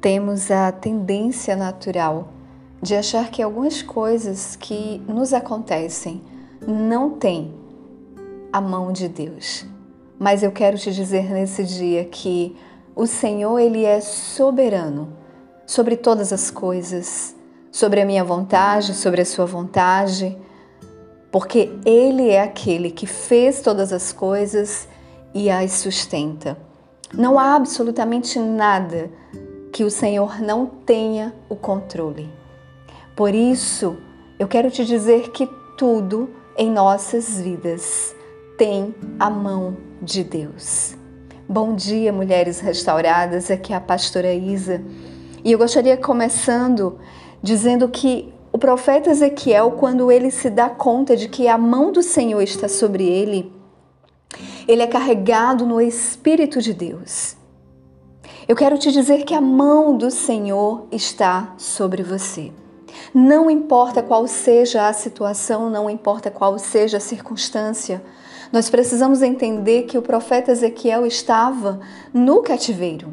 temos a tendência natural de achar que algumas coisas que nos acontecem não têm a mão de Deus. Mas eu quero te dizer nesse dia que o Senhor, ele é soberano sobre todas as coisas, sobre a minha vontade, sobre a sua vontade, porque ele é aquele que fez todas as coisas e as sustenta. Não há absolutamente nada que o Senhor não tenha o controle. Por isso, eu quero te dizer que tudo em nossas vidas tem a mão de Deus. Bom dia, mulheres restauradas. Aqui é a pastora Isa. E eu gostaria começando dizendo que o profeta Ezequiel, quando ele se dá conta de que a mão do Senhor está sobre ele, ele é carregado no Espírito de Deus. Eu quero te dizer que a mão do Senhor está sobre você. Não importa qual seja a situação, não importa qual seja a circunstância, nós precisamos entender que o profeta Ezequiel estava no cativeiro.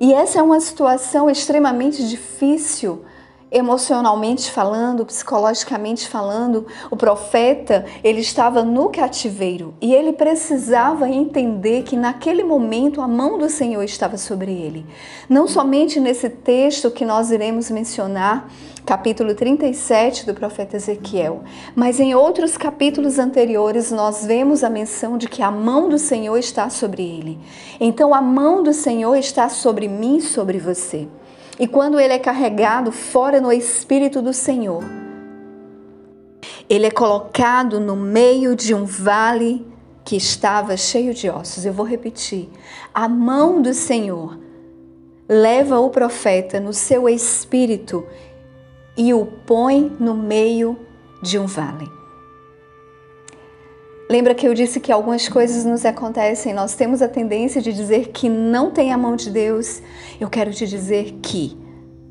E essa é uma situação extremamente difícil emocionalmente falando, psicologicamente falando, o profeta, ele estava no cativeiro e ele precisava entender que naquele momento a mão do Senhor estava sobre ele. Não somente nesse texto que nós iremos mencionar, capítulo 37 do profeta Ezequiel, mas em outros capítulos anteriores nós vemos a menção de que a mão do Senhor está sobre ele. Então a mão do Senhor está sobre mim, sobre você. E quando ele é carregado fora no Espírito do Senhor, ele é colocado no meio de um vale que estava cheio de ossos. Eu vou repetir. A mão do Senhor leva o profeta no seu espírito e o põe no meio de um vale. Lembra que eu disse que algumas coisas nos acontecem, nós temos a tendência de dizer que não tem a mão de Deus. Eu quero te dizer que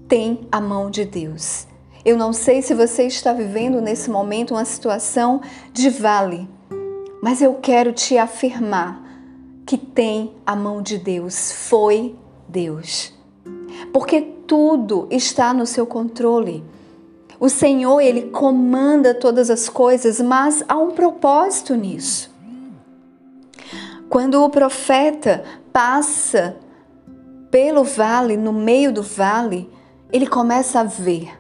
tem a mão de Deus. Eu não sei se você está vivendo nesse momento uma situação de vale, mas eu quero te afirmar que tem a mão de Deus, foi Deus. Porque tudo está no seu controle. O Senhor, ele comanda todas as coisas, mas há um propósito nisso. Quando o profeta passa pelo vale, no meio do vale, ele começa a ver.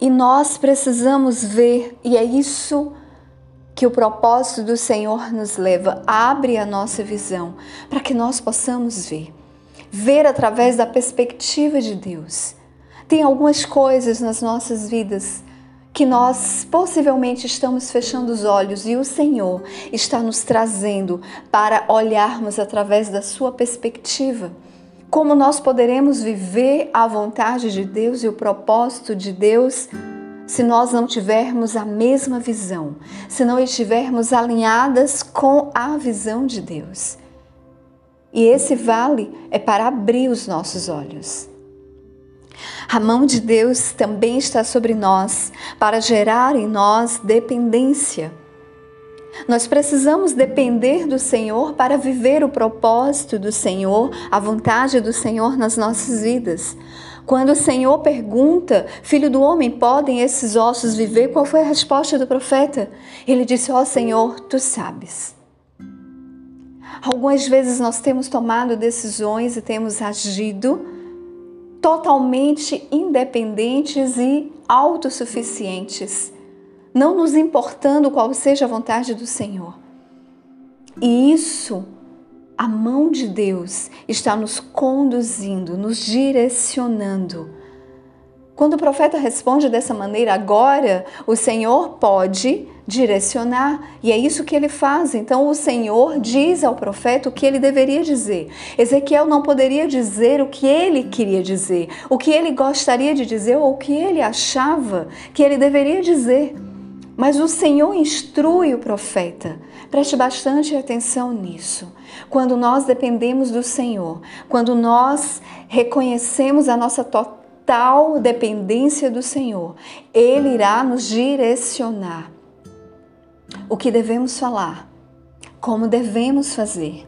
E nós precisamos ver, e é isso que o propósito do Senhor nos leva. Abre a nossa visão para que nós possamos ver. Ver através da perspectiva de Deus. Tem algumas coisas nas nossas vidas que nós possivelmente estamos fechando os olhos e o Senhor está nos trazendo para olharmos através da sua perspectiva. Como nós poderemos viver a vontade de Deus e o propósito de Deus se nós não tivermos a mesma visão, se não estivermos alinhadas com a visão de Deus? E esse vale é para abrir os nossos olhos. A mão de Deus também está sobre nós para gerar em nós dependência. Nós precisamos depender do Senhor para viver o propósito do Senhor, a vontade do Senhor nas nossas vidas. Quando o Senhor pergunta, Filho do homem, podem esses ossos viver? Qual foi a resposta do profeta? Ele disse: Ó oh, Senhor, tu sabes. Algumas vezes nós temos tomado decisões e temos agido totalmente independentes e autossuficientes, não nos importando qual seja a vontade do Senhor. E isso, a mão de Deus está nos conduzindo, nos direcionando. Quando o profeta responde dessa maneira, agora o Senhor pode direcionar. E é isso que ele faz. Então o Senhor diz ao profeta o que ele deveria dizer. Ezequiel não poderia dizer o que ele queria dizer, o que ele gostaria de dizer ou o que ele achava que ele deveria dizer. Mas o Senhor instrui o profeta. Preste bastante atenção nisso. Quando nós dependemos do Senhor, quando nós reconhecemos a nossa total dependência do Senhor, Ele irá nos direcionar o que devemos falar, como devemos fazer.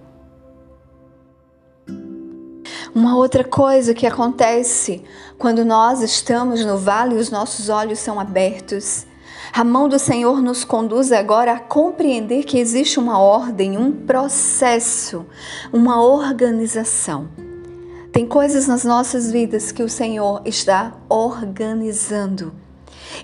Uma outra coisa que acontece quando nós estamos no vale e os nossos olhos são abertos. A mão do Senhor nos conduz agora a compreender que existe uma ordem, um processo, uma organização. Tem coisas nas nossas vidas que o Senhor está organizando.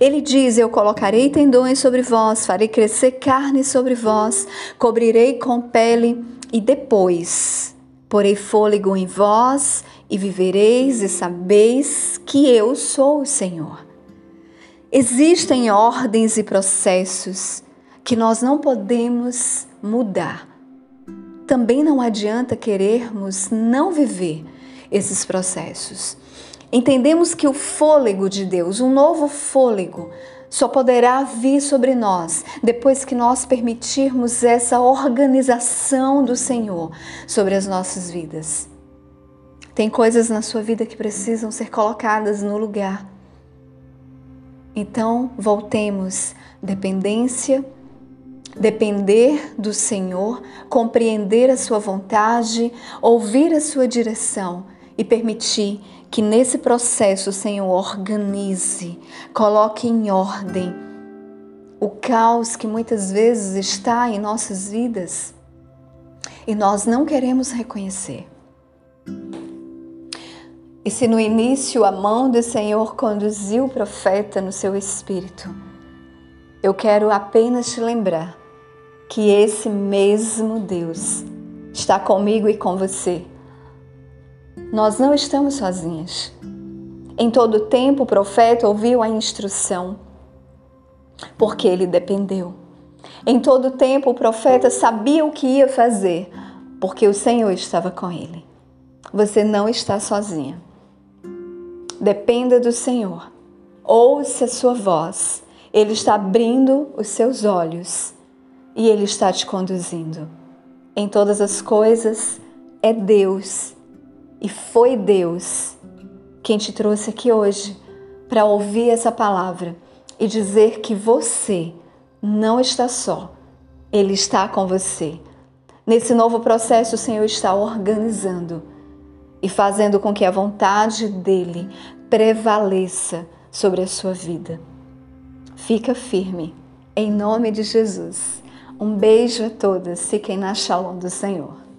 Ele diz: Eu colocarei tendões sobre vós, farei crescer carne sobre vós, cobrirei com pele e depois porei fôlego em vós e vivereis e sabeis que eu sou o Senhor. Existem ordens e processos que nós não podemos mudar. Também não adianta querermos não viver esses processos. Entendemos que o fôlego de Deus, um novo fôlego, só poderá vir sobre nós depois que nós permitirmos essa organização do Senhor sobre as nossas vidas. Tem coisas na sua vida que precisam ser colocadas no lugar. Então, voltemos dependência, depender do Senhor, compreender a sua vontade, ouvir a sua direção e permitir que nesse processo Senhor organize, coloque em ordem o caos que muitas vezes está em nossas vidas e nós não queremos reconhecer. E se no início a mão do Senhor conduziu o profeta no seu espírito, eu quero apenas te lembrar que esse mesmo Deus está comigo e com você nós não estamos sozinhas. Em todo tempo o profeta ouviu a instrução, porque ele dependeu. Em todo tempo o profeta sabia o que ia fazer, porque o Senhor estava com ele. Você não está sozinha. Dependa do Senhor. Ouça a sua voz. Ele está abrindo os seus olhos e ele está te conduzindo. Em todas as coisas é Deus e foi Deus quem te trouxe aqui hoje para ouvir essa palavra e dizer que você não está só, Ele está com você. Nesse novo processo, o Senhor está organizando e fazendo com que a vontade dele prevaleça sobre a sua vida. Fica firme, em nome de Jesus. Um beijo a todas, fiquem na shalom do Senhor.